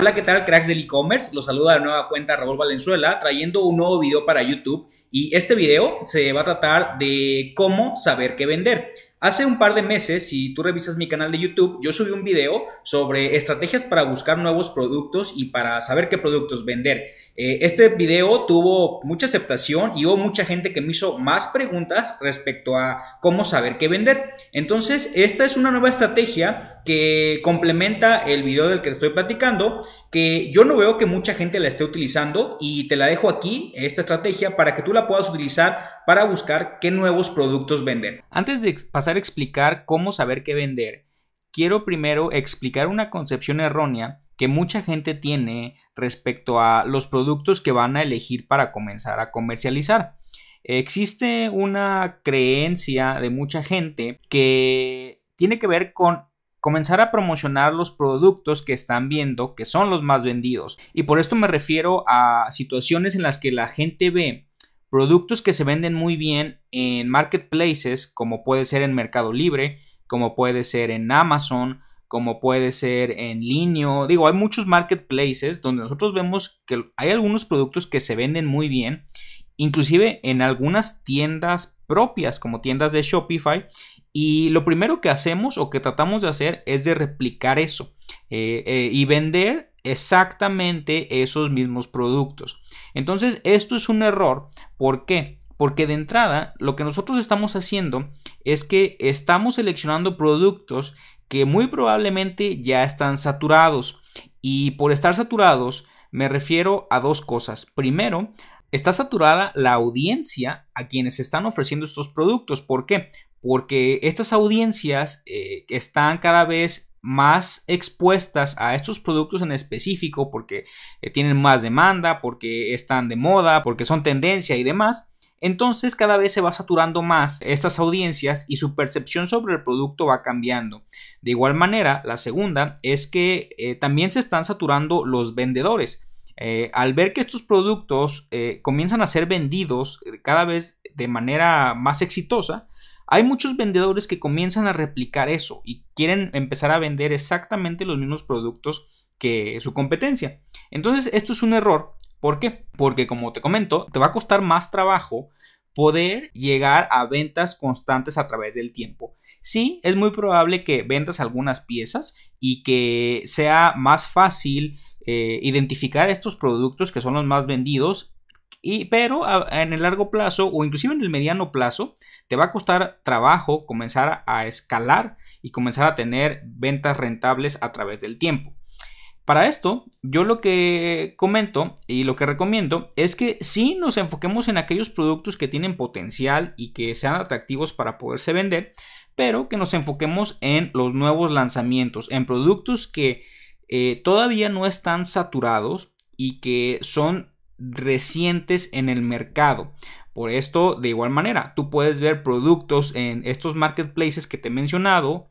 Hola, ¿qué tal, cracks del e-commerce? Los saluda de nueva cuenta Raúl Valenzuela trayendo un nuevo video para YouTube y este video se va a tratar de cómo saber qué vender. Hace un par de meses, si tú revisas mi canal de YouTube, yo subí un video sobre estrategias para buscar nuevos productos y para saber qué productos vender. Eh, este video tuvo mucha aceptación y hubo mucha gente que me hizo más preguntas respecto a cómo saber qué vender. Entonces, esta es una nueva estrategia que complementa el video del que estoy platicando, que yo no veo que mucha gente la esté utilizando y te la dejo aquí, esta estrategia, para que tú la puedas utilizar para buscar qué nuevos productos vender. Antes de pasar a explicar cómo saber qué vender, quiero primero explicar una concepción errónea que mucha gente tiene respecto a los productos que van a elegir para comenzar a comercializar. Existe una creencia de mucha gente que tiene que ver con comenzar a promocionar los productos que están viendo que son los más vendidos. Y por esto me refiero a situaciones en las que la gente ve productos que se venden muy bien en marketplaces como puede ser en Mercado Libre, como puede ser en Amazon, como puede ser en línea. Digo, hay muchos marketplaces donde nosotros vemos que hay algunos productos que se venden muy bien, inclusive en algunas tiendas propias como tiendas de Shopify. Y lo primero que hacemos o que tratamos de hacer es de replicar eso eh, eh, y vender exactamente esos mismos productos. Entonces, esto es un error. ¿Por qué? Porque de entrada lo que nosotros estamos haciendo es que estamos seleccionando productos que muy probablemente ya están saturados. Y por estar saturados me refiero a dos cosas. Primero, está saturada la audiencia a quienes están ofreciendo estos productos. ¿Por qué? Porque estas audiencias eh, están cada vez más expuestas a estos productos en específico porque eh, tienen más demanda, porque están de moda, porque son tendencia y demás. Entonces cada vez se va saturando más estas audiencias y su percepción sobre el producto va cambiando. De igual manera, la segunda es que eh, también se están saturando los vendedores. Eh, al ver que estos productos eh, comienzan a ser vendidos cada vez de manera más exitosa, hay muchos vendedores que comienzan a replicar eso y quieren empezar a vender exactamente los mismos productos que su competencia. Entonces, esto es un error ¿Por qué? Porque como te comento, te va a costar más trabajo poder llegar a ventas constantes a través del tiempo. Sí, es muy probable que vendas algunas piezas y que sea más fácil eh, identificar estos productos que son los más vendidos y, pero en el largo plazo o inclusive en el mediano plazo te va a costar trabajo comenzar a escalar y comenzar a tener ventas rentables a través del tiempo. Para esto, yo lo que comento y lo que recomiendo es que sí nos enfoquemos en aquellos productos que tienen potencial y que sean atractivos para poderse vender, pero que nos enfoquemos en los nuevos lanzamientos, en productos que eh, todavía no están saturados y que son recientes en el mercado. Por esto, de igual manera, tú puedes ver productos en estos marketplaces que te he mencionado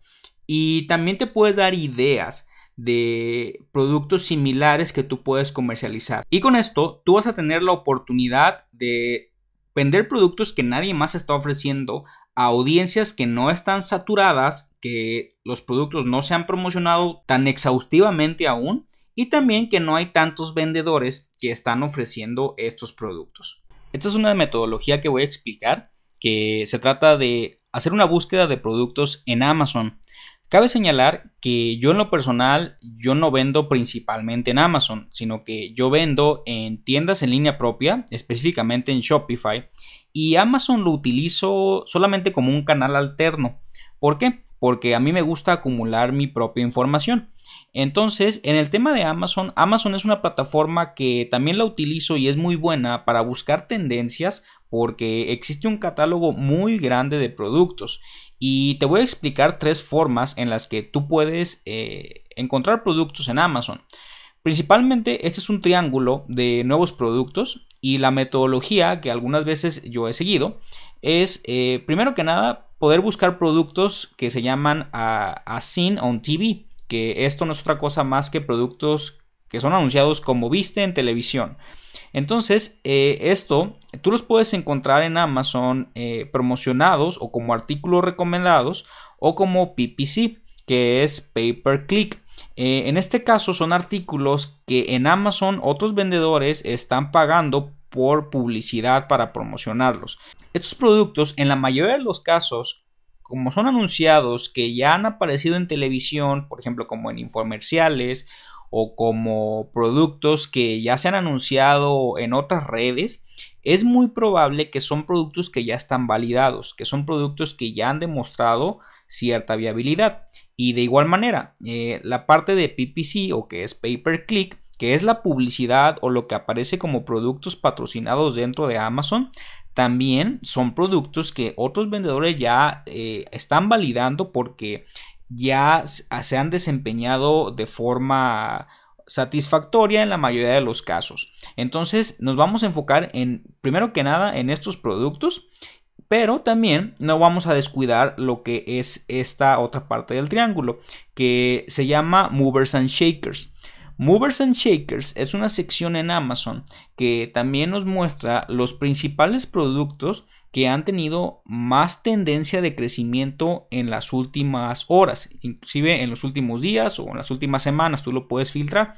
y también te puedes dar ideas de productos similares que tú puedes comercializar. Y con esto tú vas a tener la oportunidad de vender productos que nadie más está ofreciendo a audiencias que no están saturadas, que los productos no se han promocionado tan exhaustivamente aún y también que no hay tantos vendedores que están ofreciendo estos productos. Esta es una metodología que voy a explicar que se trata de hacer una búsqueda de productos en Amazon Cabe señalar que yo en lo personal yo no vendo principalmente en Amazon, sino que yo vendo en tiendas en línea propia, específicamente en Shopify, y Amazon lo utilizo solamente como un canal alterno. ¿Por qué? Porque a mí me gusta acumular mi propia información. Entonces, en el tema de Amazon, Amazon es una plataforma que también la utilizo y es muy buena para buscar tendencias porque existe un catálogo muy grande de productos y te voy a explicar tres formas en las que tú puedes eh, encontrar productos en Amazon. Principalmente este es un triángulo de nuevos productos y la metodología que algunas veces yo he seguido es eh, primero que nada poder buscar productos que se llaman a, a on TV, que esto no es otra cosa más que productos que son anunciados como viste en televisión. Entonces, eh, esto tú los puedes encontrar en Amazon eh, promocionados o como artículos recomendados o como PPC, que es pay per click. Eh, en este caso son artículos que en Amazon otros vendedores están pagando por publicidad para promocionarlos. Estos productos en la mayoría de los casos como son anunciados que ya han aparecido en televisión, por ejemplo, como en infomerciales o como productos que ya se han anunciado en otras redes, es muy probable que son productos que ya están validados, que son productos que ya han demostrado cierta viabilidad. Y de igual manera, eh, la parte de PPC o que es pay per click, que es la publicidad o lo que aparece como productos patrocinados dentro de Amazon, también son productos que otros vendedores ya eh, están validando porque ya se han desempeñado de forma satisfactoria en la mayoría de los casos. Entonces nos vamos a enfocar en, primero que nada, en estos productos, pero también no vamos a descuidar lo que es esta otra parte del triángulo, que se llama Movers and Shakers. Movers and Shakers es una sección en Amazon que también nos muestra los principales productos que han tenido más tendencia de crecimiento en las últimas horas, inclusive en los últimos días o en las últimas semanas, tú lo puedes filtrar.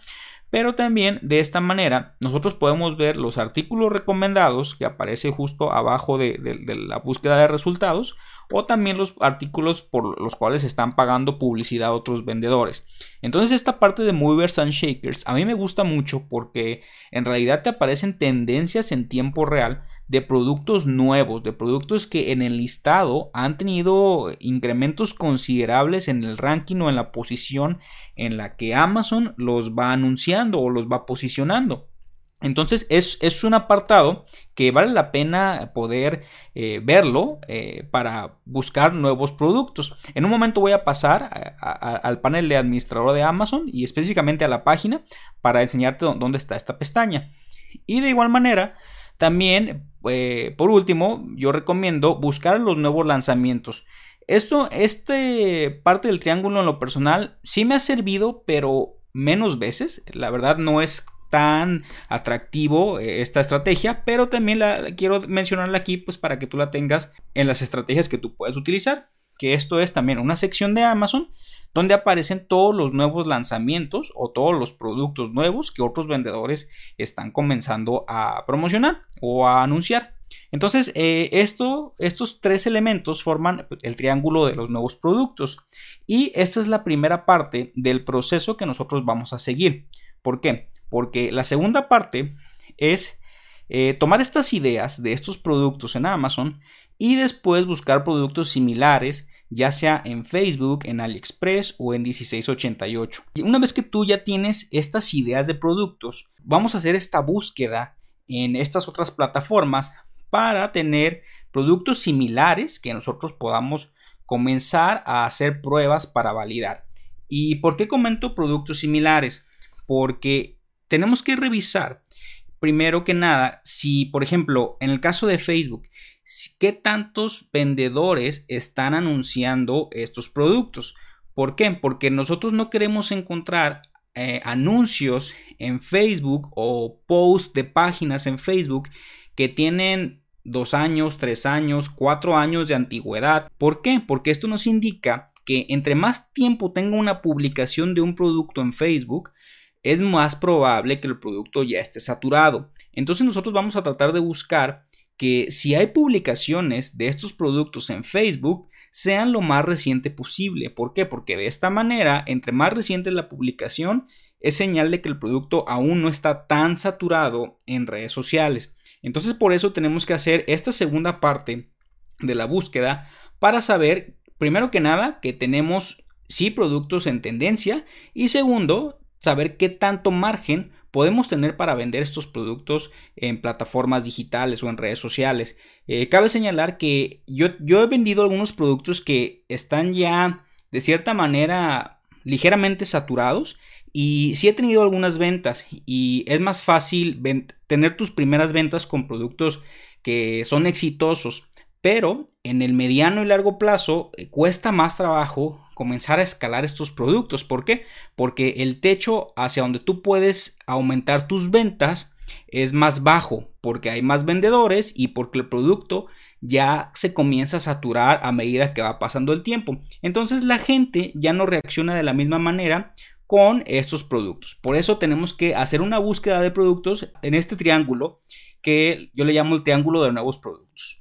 Pero también de esta manera nosotros podemos ver los artículos recomendados que aparece justo abajo de, de la búsqueda de resultados o también los artículos por los cuales están pagando publicidad a otros vendedores. Entonces esta parte de Movers and Shakers a mí me gusta mucho porque en realidad te aparecen tendencias en tiempo real de productos nuevos, de productos que en el listado han tenido incrementos considerables en el ranking o en la posición en la que Amazon los va anunciando o los va posicionando. Entonces es, un apartado que vale la pena poder eh, verlo eh, para buscar nuevos productos. En un momento voy a pasar al panel de administrador de Amazon y específicamente a la página para enseñarte dónde está esta pestaña. Y de igual manera, también, eh, por último, yo recomiendo buscar los nuevos lanzamientos. Esto, este parte del triángulo en lo personal, sí me ha servido, pero menos veces. La verdad no es tan atractivo eh, esta estrategia, pero también la quiero mencionarla aquí pues para que tú la tengas en las estrategias que tú puedes utilizar, que esto es también una sección de Amazon donde aparecen todos los nuevos lanzamientos o todos los productos nuevos que otros vendedores están comenzando a promocionar o a anunciar. Entonces, eh, esto, estos tres elementos forman el triángulo de los nuevos productos y esta es la primera parte del proceso que nosotros vamos a seguir. ¿Por qué? Porque la segunda parte es eh, tomar estas ideas de estos productos en Amazon y después buscar productos similares, ya sea en Facebook, en AliExpress o en 1688. Y una vez que tú ya tienes estas ideas de productos, vamos a hacer esta búsqueda en estas otras plataformas para tener productos similares que nosotros podamos comenzar a hacer pruebas para validar. ¿Y por qué comento productos similares? Porque tenemos que revisar, primero que nada, si, por ejemplo, en el caso de Facebook, qué tantos vendedores están anunciando estos productos. ¿Por qué? Porque nosotros no queremos encontrar eh, anuncios en Facebook o posts de páginas en Facebook que tienen dos años, tres años, cuatro años de antigüedad. ¿Por qué? Porque esto nos indica que entre más tiempo tenga una publicación de un producto en Facebook, es más probable que el producto ya esté saturado. Entonces nosotros vamos a tratar de buscar que si hay publicaciones de estos productos en Facebook, sean lo más reciente posible. ¿Por qué? Porque de esta manera, entre más reciente la publicación, es señal de que el producto aún no está tan saturado en redes sociales. Entonces por eso tenemos que hacer esta segunda parte de la búsqueda para saber, primero que nada, que tenemos sí productos en tendencia y segundo, saber qué tanto margen podemos tener para vender estos productos en plataformas digitales o en redes sociales. Eh, cabe señalar que yo, yo he vendido algunos productos que están ya de cierta manera ligeramente saturados y sí he tenido algunas ventas y es más fácil tener tus primeras ventas con productos que son exitosos pero en el mediano y largo plazo eh, cuesta más trabajo comenzar a escalar estos productos. ¿Por qué? Porque el techo hacia donde tú puedes aumentar tus ventas es más bajo, porque hay más vendedores y porque el producto ya se comienza a saturar a medida que va pasando el tiempo. Entonces la gente ya no reacciona de la misma manera con estos productos. Por eso tenemos que hacer una búsqueda de productos en este triángulo que yo le llamo el triángulo de nuevos productos.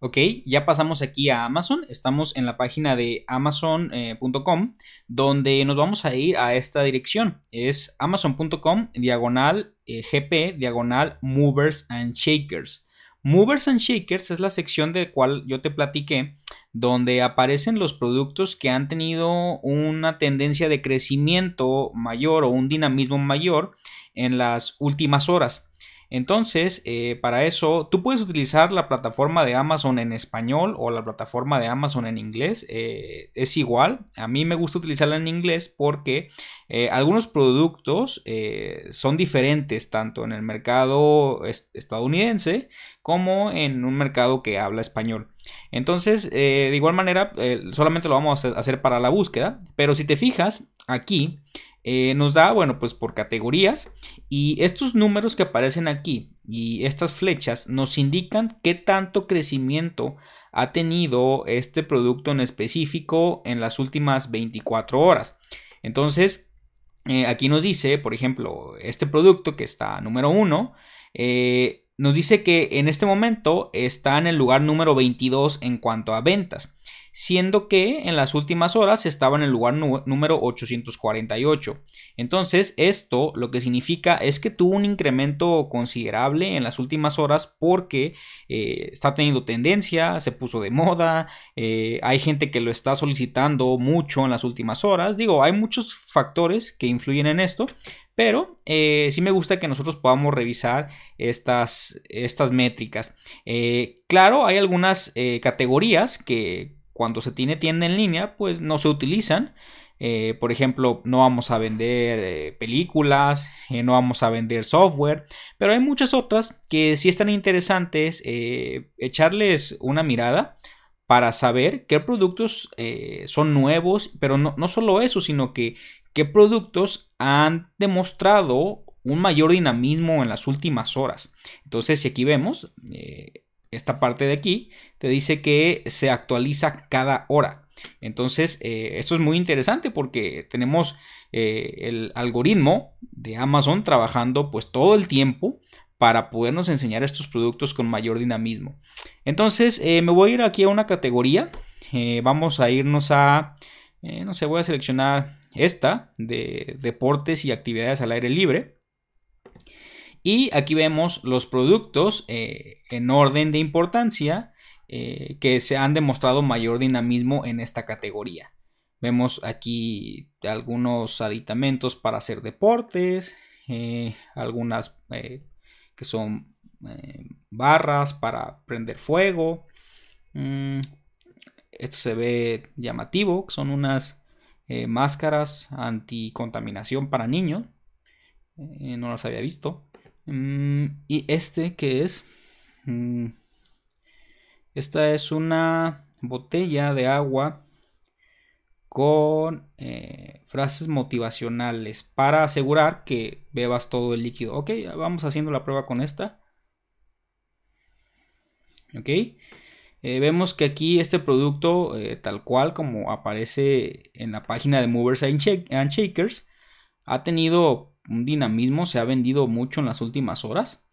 Ok, ya pasamos aquí a Amazon. Estamos en la página de amazon.com donde nos vamos a ir a esta dirección. Es amazon.com diagonal eh, gp diagonal movers and shakers. Movers and Shakers es la sección de cual yo te platiqué, donde aparecen los productos que han tenido una tendencia de crecimiento mayor o un dinamismo mayor en las últimas horas. Entonces, eh, para eso, tú puedes utilizar la plataforma de Amazon en español o la plataforma de Amazon en inglés. Eh, es igual. A mí me gusta utilizarla en inglés porque eh, algunos productos son diferentes tanto en el mercado estadounidense como en un mercado que habla español. Entonces, de igual manera, solamente lo vamos a hacer para la búsqueda. Pero si te fijas, aquí eh, nos da, bueno, pues por categorías y estos números que aparecen aquí y estas flechas nos indican qué tanto crecimiento ha tenido este producto en específico en las últimas 24 horas. Entonces, eh, aquí nos dice, por ejemplo, este producto que está número 1, eh, nos dice que en este momento está en el lugar número 22 en cuanto a ventas siendo que en las últimas horas estaba en el lugar número 848. Entonces, esto lo que significa es que tuvo un incremento considerable en las últimas horas porque eh, está teniendo tendencia, se puso de moda, eh, hay gente que lo está solicitando mucho en las últimas horas. Digo, hay muchos factores que influyen en esto, pero eh, sí me gusta que nosotros podamos revisar estas, estas métricas. claro, hay algunas categorías que cuando se tiene tienda en línea, pues no se utilizan. Eh, por ejemplo, no vamos a vender eh, películas, eh, no vamos a vender software, pero hay muchas otras que sí están interesantes echarles una mirada para saber qué productos son nuevos, pero no, no, solo eso, sino que qué productos han demostrado un mayor dinamismo en las últimas horas. Entonces, si aquí vemos, esta parte de aquí te dice que se actualiza cada hora. Entonces, eh, esto es muy interesante porque tenemos eh, el algoritmo de Amazon trabajando pues todo el tiempo para podernos enseñar estos productos con mayor dinamismo. Entonces, eh, me voy a ir aquí a una categoría. vamos a irnos a, no sé, voy a seleccionar esta de deportes y actividades al aire libre. Y aquí vemos los productos eh, en orden de importancia eh, que se han demostrado mayor dinamismo en esta categoría. Vemos aquí algunos aditamentos para hacer deportes, eh, algunas que son barras para prender fuego. Mm, esto se ve llamativo, son unas máscaras anticontaminación para niños. no las había visto. Mm, y este que es... Mm, esta es una botella de agua con eh, frases motivacionales para asegurar que bebas todo el líquido. Ok, vamos haciendo la prueba con esta. Ok. Eh, vemos que aquí este producto, eh, tal cual como aparece en la página de Movers and Shakers, ha tenido un dinamismo, se ha vendido mucho en las últimas horas.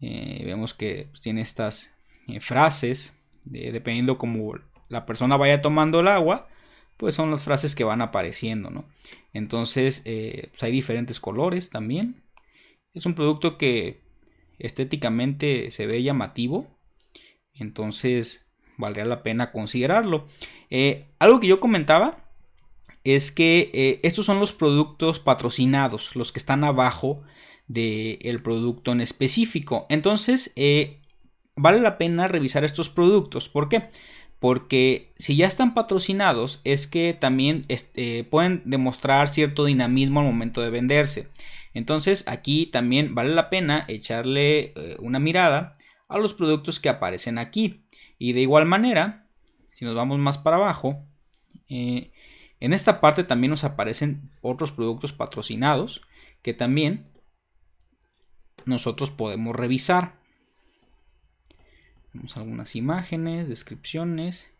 Eh, vemos que pues, tiene estas eh, frases, dependiendo como la persona vaya tomando el agua, pues son las frases que van apareciendo, ¿no? Entonces, eh, pues, hay diferentes colores también. Es un producto que estéticamente se ve llamativo, entonces valdría la pena considerarlo. algo que yo comentaba es que eh, estos son los productos patrocinados, los que están abajo del producto en específico. Entonces, eh, vale la pena revisar estos productos. ¿Por qué? Porque si ya están patrocinados, es que también este, pueden demostrar cierto dinamismo al momento de venderse. Entonces, aquí también vale la pena echarle eh, una mirada a los productos que aparecen aquí. Y de igual manera, si nos vamos más para abajo, en esta parte también nos aparecen otros productos patrocinados que también nosotros podemos revisar. Tenemos algunas imágenes, descripciones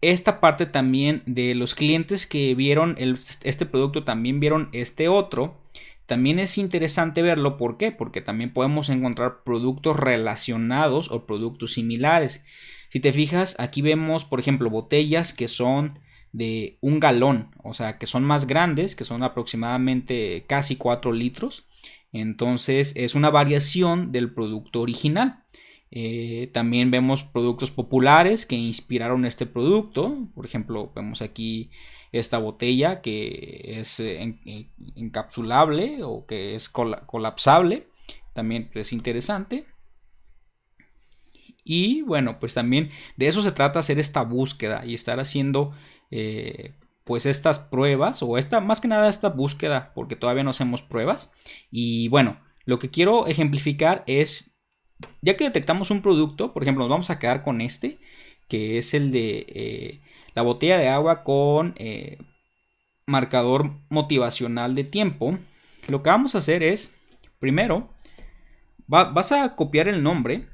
esta parte también de los clientes que vieron este producto también vieron este otro. También es interesante verlo, ¿por qué? Porque también podemos encontrar productos relacionados o productos similares. Si te fijas, aquí vemos, por ejemplo, botellas que son de un galón, o sea, que son más grandes, que son aproximadamente casi 4 litros. Entonces es una variación del producto original. Eh, también vemos productos populares que inspiraron este producto. Por ejemplo, vemos aquí esta botella que es eh, encapsulable o que es colapsable. También es interesante. Y bueno, pues también de eso se trata hacer esta búsqueda y estar haciendo eh, pues estas pruebas o esta más que nada esta búsqueda porque todavía no hacemos pruebas. Y bueno, lo que quiero ejemplificar es ya que detectamos un producto, por ejemplo, nos vamos a quedar con este, que es el de eh, la botella de agua con eh, marcador motivacional de tiempo. Lo que vamos a hacer es, primero, vas a copiar el nombre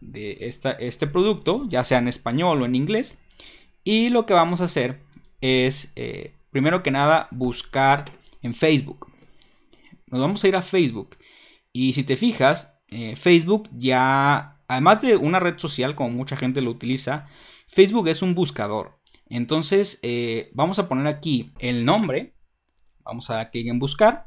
de este producto, ya sea en español o en inglés, y lo que vamos a hacer es, eh, primero que nada, buscar en Facebook. Nos vamos a ir a Facebook. Y si te fijas, eh, Facebook ya, además de una red social como mucha gente lo utiliza, Facebook es un buscador. Entonces eh, vamos a poner aquí el nombre, vamos a dar clic en buscar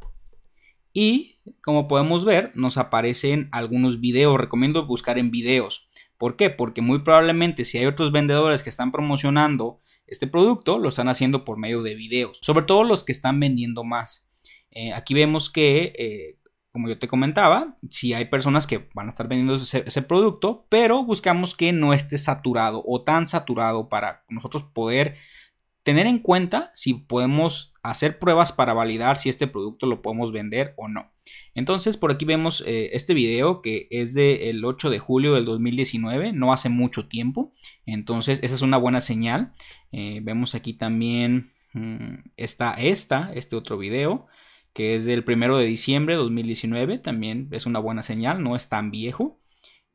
y como podemos ver nos aparecen algunos videos, recomiendo buscar en videos. ¿Por qué? Porque muy probablemente si hay otros vendedores que están promocionando este producto, lo están haciendo por medio de videos, sobre todo los que están vendiendo más. Eh, aquí vemos que como yo te comentaba, si hay personas que van a estar vendiendo ese, producto, pero buscamos que no esté saturado o tan saturado para nosotros poder tener en cuenta si podemos hacer pruebas para validar si este producto lo podemos vender o no. Entonces por aquí vemos eh, este video que es del 8 de julio del 2019, no hace mucho tiempo. Entonces esa es una buena señal. Eh, vemos aquí también mm, está esta, este otro video que es del 1 de diciembre de 2019, también es una buena señal, no es tan viejo.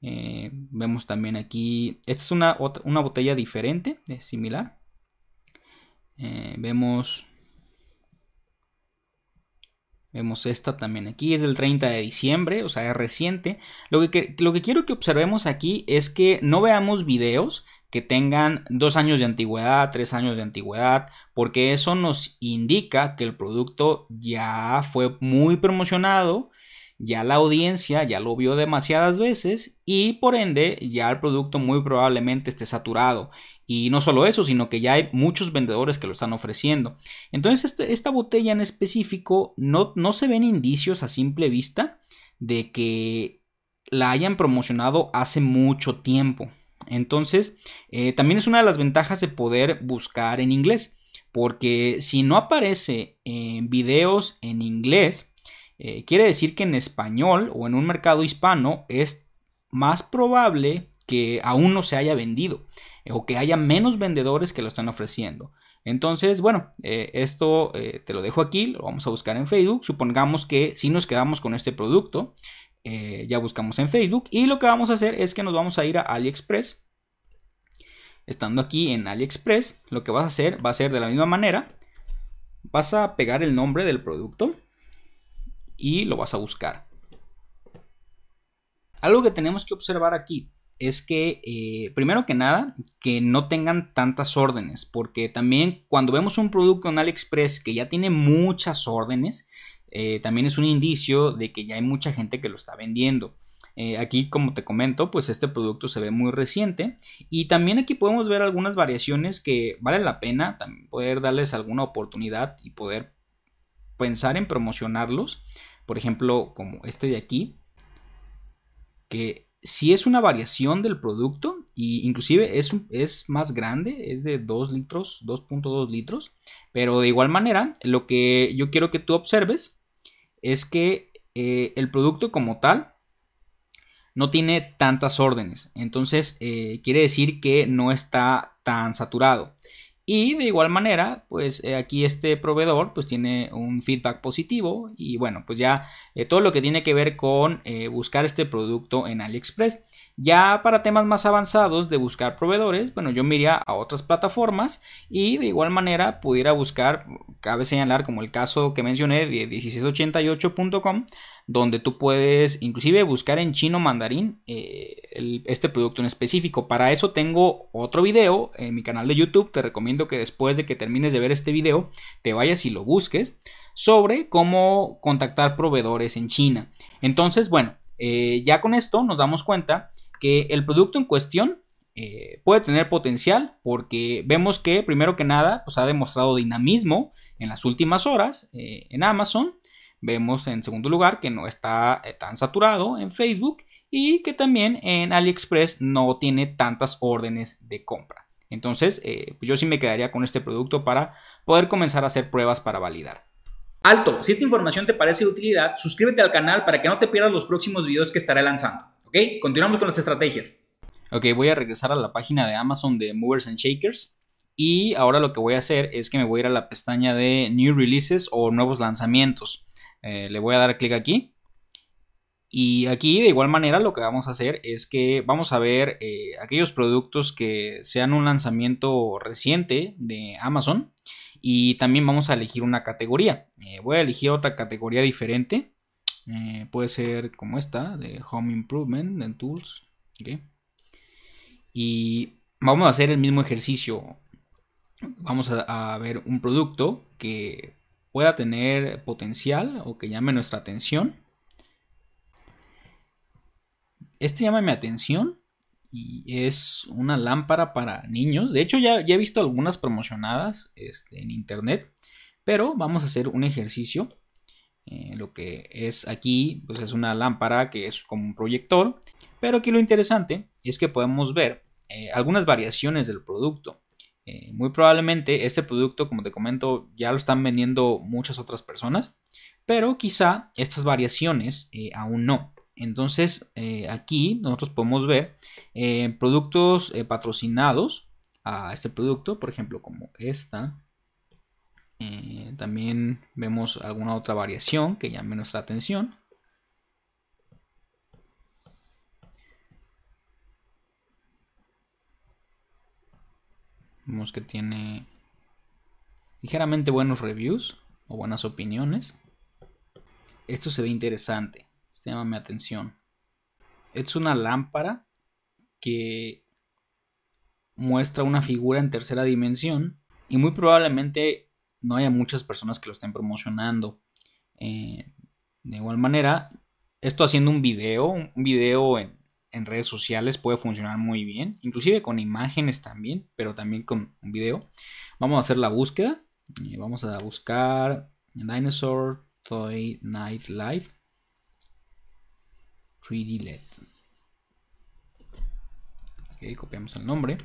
Eh, vemos también aquí, esta es una, una botella diferente, similar. Vemos Vemos esta también aquí, es del 30 de diciembre, o sea, es reciente. Lo que, lo que quiero que observemos aquí es que no veamos videos que tengan dos años de antigüedad, tres años de antigüedad, porque eso nos indica que el producto ya fue muy promocionado ya la audiencia ya lo vio demasiadas veces y por ende ya el producto muy probablemente esté saturado. Y no solo eso, sino que ya hay muchos vendedores que lo están ofreciendo. Entonces este, esta botella en específico no, no se ven indicios a simple vista de que la hayan promocionado hace mucho tiempo. Entonces, eh, también es una de las ventajas de poder buscar en inglés, porque si no aparece en videos en inglés, eh, quiere decir que en español o en un mercado hispano es más probable que aún no se haya vendido o que haya menos vendedores que lo están ofreciendo. Entonces, bueno, eh, esto te lo dejo aquí, lo vamos a buscar en Facebook. Supongamos que si nos quedamos con este producto, ya buscamos en Facebook y lo que vamos a hacer es que nos vamos a ir a AliExpress. Estando aquí en AliExpress, lo que vas a hacer va a ser de la misma manera. Vas a pegar el nombre del producto y lo vas a buscar. Algo que tenemos que observar aquí es que, eh, primero que nada, que no tengan tantas órdenes, porque también cuando vemos un producto en AliExpress que ya tiene muchas órdenes, eh, también es un indicio de que ya hay mucha gente que lo está vendiendo. Eh, aquí, como te comento, pues este producto se ve muy reciente y también aquí podemos ver algunas variaciones que vale la pena también poder darles alguna oportunidad y poder pensar en promocionarlos por ejemplo, como este de aquí, que si es una variación del producto y inclusive es, es más grande, es de 2 litros, 2.2 litros, pero de igual manera, lo que yo quiero que tú observes es que eh, el producto como tal no tiene tantas órdenes, entonces eh, quiere decir que no está tan saturado. Y de igual manera, pues eh, aquí este proveedor pues tiene un feedback positivo y bueno, pues ya eh, todo lo que tiene que ver con eh, buscar este producto en AliExpress. Ya para temas más avanzados de buscar proveedores, bueno, yo me iría a otras plataformas y de igual manera pudiera buscar, cabe señalar como el caso que mencioné de 1688.com, donde tú puedes inclusive buscar en chino mandarín eh, este producto en específico. Para eso tengo otro video en mi canal de YouTube. Te recomiendo que después de que termines de ver este video, te vayas y lo busques sobre cómo contactar proveedores en China. Entonces, bueno, eh, ya con esto nos damos cuenta que el producto en cuestión eh, puede tener potencial porque vemos que primero que nada pues ha demostrado dinamismo en las últimas horas en Amazon Vemos en segundo lugar que no está eh, tan saturado en Facebook y que también en AliExpress no tiene tantas órdenes de compra. Entonces, eh, pues yo sí me quedaría con este producto para poder comenzar a hacer pruebas para validar. Alto, si esta información te parece de utilidad, suscríbete al canal para que no te pierdas los próximos videos que estaré lanzando. ¿Ok? Continuamos con las estrategias. Ok, voy a regresar a la página de Amazon de Movers and Shakers. Y ahora lo que voy a hacer es que me voy a ir a la pestaña de New Releases o Nuevos Lanzamientos. Eh, le voy a dar clic aquí. Y aquí de igual manera lo que vamos a hacer es que vamos a ver eh, aquellos productos que sean un lanzamiento reciente de Amazon y también vamos a elegir una categoría. Eh, voy a elegir otra categoría diferente. puede ser como esta de Home Improvement en Tools. Y vamos a hacer el mismo ejercicio. Vamos a ver un producto que pueda tener potencial o que llame nuestra atención. Este llama mi atención y es una lámpara para niños. De hecho, ya, he visto algunas promocionadas este, en internet, pero vamos a hacer un ejercicio. Eh, lo que es aquí, pues es una lámpara que es como un proyector, pero aquí lo interesante es que podemos ver eh, algunas variaciones del producto. Eh, muy probablemente este producto, como te comento, ya lo están vendiendo muchas otras personas, pero quizá estas variaciones aún no. Entonces eh, aquí nosotros podemos ver productos patrocinados a este producto, por ejemplo como esta. también vemos alguna otra variación que llame nuestra atención. Vemos que tiene ligeramente buenos reviews o buenas opiniones. Esto se ve interesante. Este atención. Es una lámpara que muestra una figura en tercera dimensión y muy probablemente no haya muchas personas que lo estén promocionando. Eh, de igual manera, esto haciendo un video, un video en, redes sociales puede funcionar muy bien, inclusive con imágenes también, pero también con un video. Vamos a hacer la búsqueda y vamos a buscar Dinosaur Toy Night Live 3D LED. Ok, copiamos el nombre.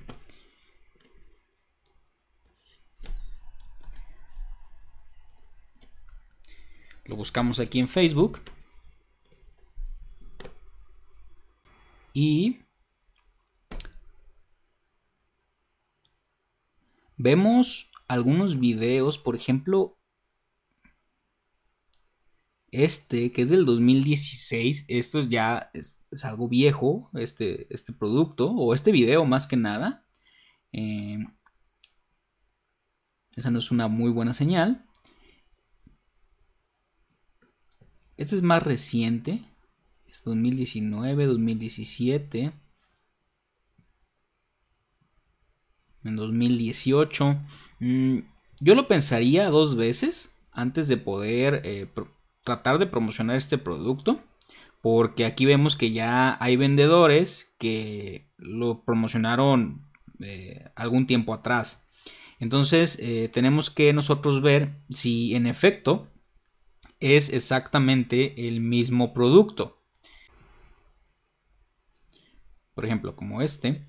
Lo buscamos aquí en Facebook. Y vemos algunos videos, por ejemplo, este que es del 2016, esto ya es, algo viejo, este, este, producto, o este video más que nada. Eh, esa no es una muy buena señal. Este es más reciente. 2019, 2017. En 2018. Mm, yo lo pensaría dos veces antes de poder eh, tratar de promocionar este producto. Porque aquí vemos que ya hay vendedores que lo promocionaron eh, algún tiempo atrás. Entonces eh, tenemos que nosotros ver si en efecto es exactamente el mismo producto. Por ejemplo, como este.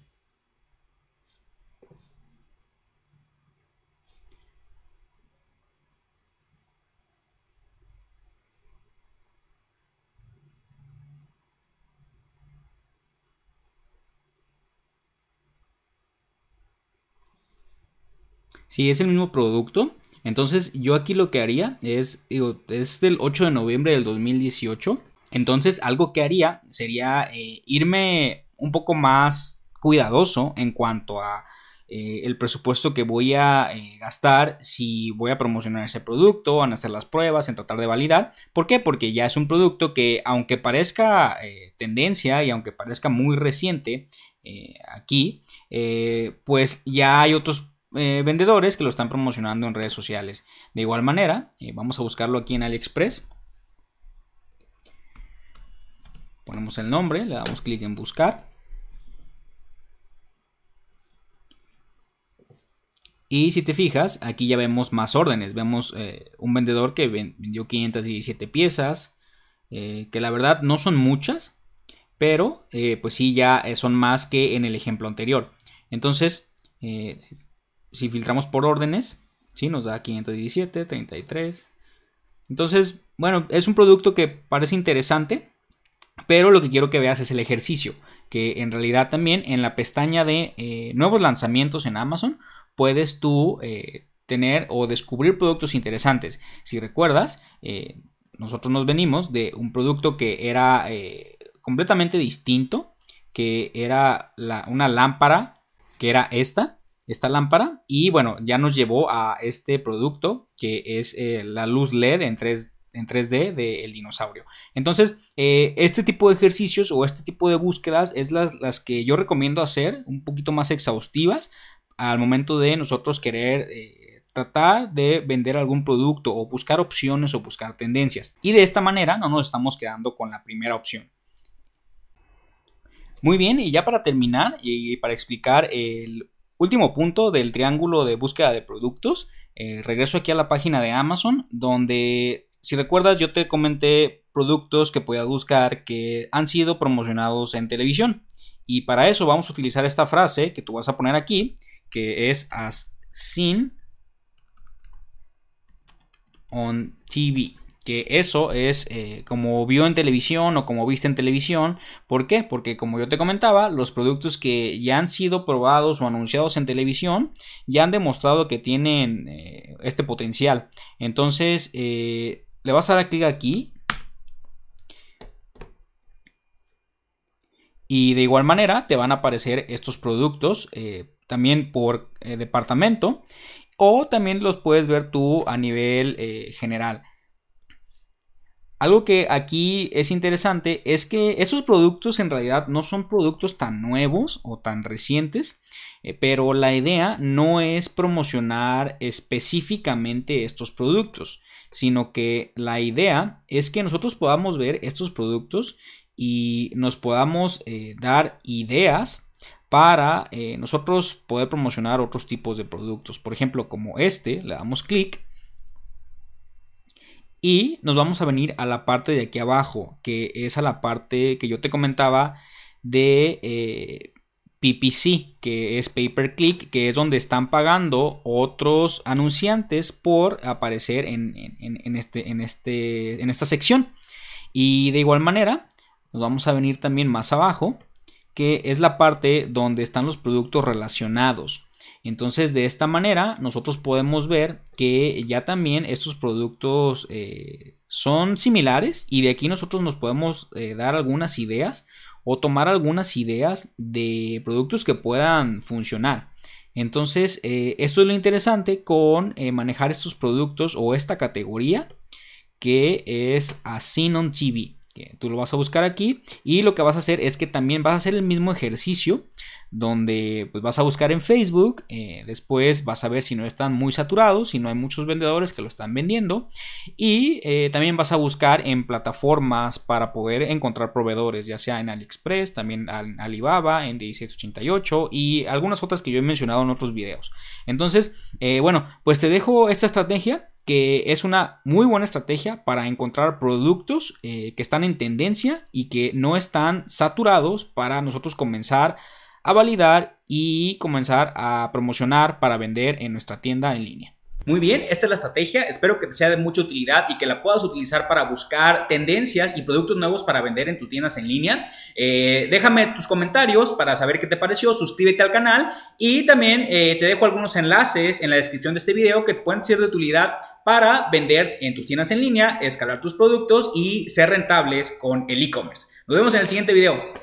Sí, es el mismo producto. Entonces yo aquí lo que haría es, digo, es del 8 de noviembre del 2018. Entonces algo que haría sería eh, irme un poco más cuidadoso en cuanto a eh, el presupuesto que voy a eh, gastar si voy a promocionar ese producto, en hacer las pruebas, en tratar de validar. ¿Por qué? Porque ya es un producto que aunque parezca tendencia y aunque parezca muy reciente aquí, pues ya hay otros eh, vendedores que lo están promocionando en redes sociales. De igual manera, eh, vamos a buscarlo aquí en AliExpress. Ponemos el nombre, le damos clic en buscar. Y si te fijas, aquí ya vemos más órdenes. Vemos eh, un vendedor que vendió 517 piezas, que la verdad no son muchas, pero pues sí ya son más que en el ejemplo anterior. Entonces, si filtramos por órdenes, ¿sí? nos da 517, 33. Entonces, bueno, es un producto que parece interesante, pero lo que quiero que veas es el ejercicio, que en realidad también en la pestaña de eh, nuevos lanzamientos en Amazon puedes tú eh, tener o descubrir productos interesantes. Si recuerdas, eh, nosotros nos venimos de un producto que era completamente distinto, que era una lámpara, que era esta, esta lámpara y bueno, ya nos llevó a este producto que es eh, la luz LED en 3, en 3D del dinosaurio. Entonces, eh, este tipo de ejercicios o este tipo de búsquedas es las, las, que yo recomiendo hacer un poquito más exhaustivas al momento de nosotros querer... Eh, tratar de vender algún producto o buscar opciones o buscar tendencias. Y de esta manera no nos estamos quedando con la primera opción. Muy bien, y ya para terminar y para explicar el Último punto del triángulo de búsqueda de productos. Eh, regreso aquí a la página de Amazon, donde, si recuerdas, yo te comenté productos que puedas buscar que han sido promocionados en televisión. Y para eso vamos a utilizar esta frase que tú vas a poner aquí, que es as seen on TV que eso es eh, como vio en televisión o como viste en televisión. ¿Por qué? Porque como yo te comentaba, los productos que ya han sido probados o anunciados en televisión ya han demostrado que tienen eh, este potencial. Entonces, eh, le vas a dar clic aquí. Y de igual manera te van a aparecer estos productos también por departamento o también los puedes ver tú a nivel general. Algo que aquí es interesante es que esos productos en realidad no son productos tan nuevos o tan recientes, eh, pero la idea no es promocionar específicamente estos productos, sino que la idea es que nosotros podamos ver estos productos y nos podamos eh, dar ideas para eh, nosotros poder promocionar otros tipos de productos. Por ejemplo, como este, le damos clic y nos vamos a venir a la parte de aquí abajo, que es a la parte que yo te comentaba de eh, PPC, que es pay per click, que es donde están pagando otros anunciantes por aparecer en, este, en, este, en esta sección. Y de igual manera, nos vamos a venir también más abajo, que es la parte donde están los productos relacionados. Entonces, de esta manera, nosotros podemos ver que ya también estos productos eh, son similares y de aquí nosotros nos podemos eh, dar algunas ideas o tomar algunas ideas de productos que puedan funcionar. Entonces, eh, esto es lo interesante con manejar estos productos o esta categoría que es Asinon TV. Tú lo vas a buscar aquí y lo que vas a hacer es que también vas a hacer el mismo ejercicio donde pues, vas a buscar en Facebook, eh, después vas a ver si no están muy saturados, si no hay muchos vendedores que lo están vendiendo y eh, también vas a buscar en plataformas para poder encontrar proveedores, ya sea en AliExpress, también en Alibaba, en 1688 y algunas otras que yo he mencionado en otros videos. Entonces, eh, bueno, pues te dejo esta estrategia que es una muy buena estrategia para encontrar productos que están en tendencia y que no están saturados para nosotros comenzar a validar y comenzar a promocionar para vender en nuestra tienda en línea. Muy bien, esta es la estrategia. Espero que te sea de mucha utilidad y que la puedas utilizar para buscar tendencias y productos nuevos para vender en tus tiendas en línea. Eh, déjame tus comentarios para saber qué te pareció. Suscríbete al canal y también eh, te dejo algunos enlaces en la descripción de este video que te pueden ser de utilidad para vender en tus tiendas en línea, escalar tus productos y ser rentables con el e-commerce. Nos vemos en el siguiente video.